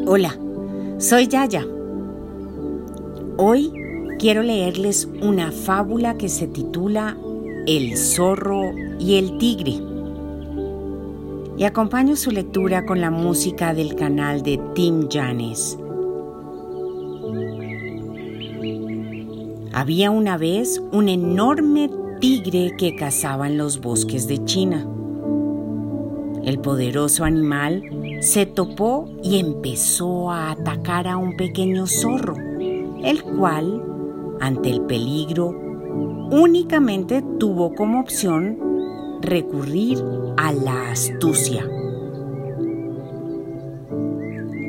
Hola, soy Yaya. Hoy quiero leerles una fábula que se titula El zorro y el tigre. Y acompaño su lectura con la música del canal de Tim Janes. Había una vez un enorme tigre que cazaba en los bosques de China. El poderoso animal se topó y empezó a atacar a un pequeño zorro, el cual, ante el peligro, únicamente tuvo como opción recurrir a la astucia.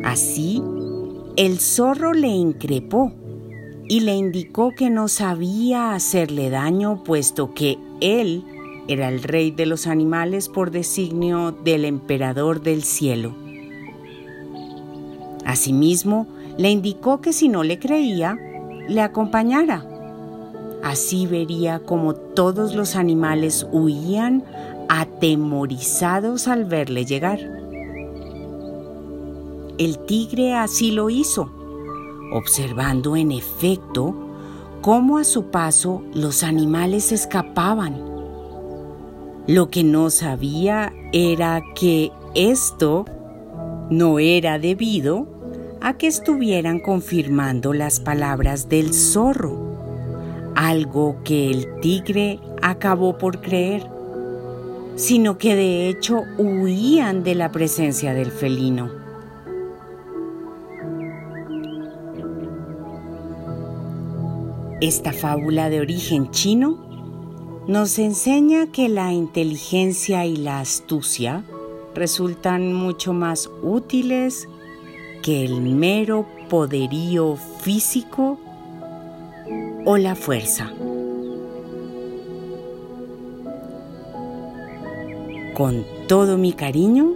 Así, el zorro le increpó y le indicó que no sabía hacerle daño puesto que él era el rey de los animales por designio del emperador del cielo. Asimismo, le indicó que si no le creía, le acompañara. Así vería como todos los animales huían atemorizados al verle llegar. El tigre así lo hizo, observando en efecto cómo a su paso los animales escapaban. Lo que no sabía era que esto no era debido a que estuvieran confirmando las palabras del zorro, algo que el tigre acabó por creer, sino que de hecho huían de la presencia del felino. Esta fábula de origen chino nos enseña que la inteligencia y la astucia resultan mucho más útiles que el mero poderío físico o la fuerza. Con todo mi cariño,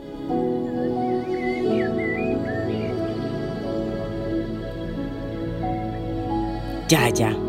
Yaya.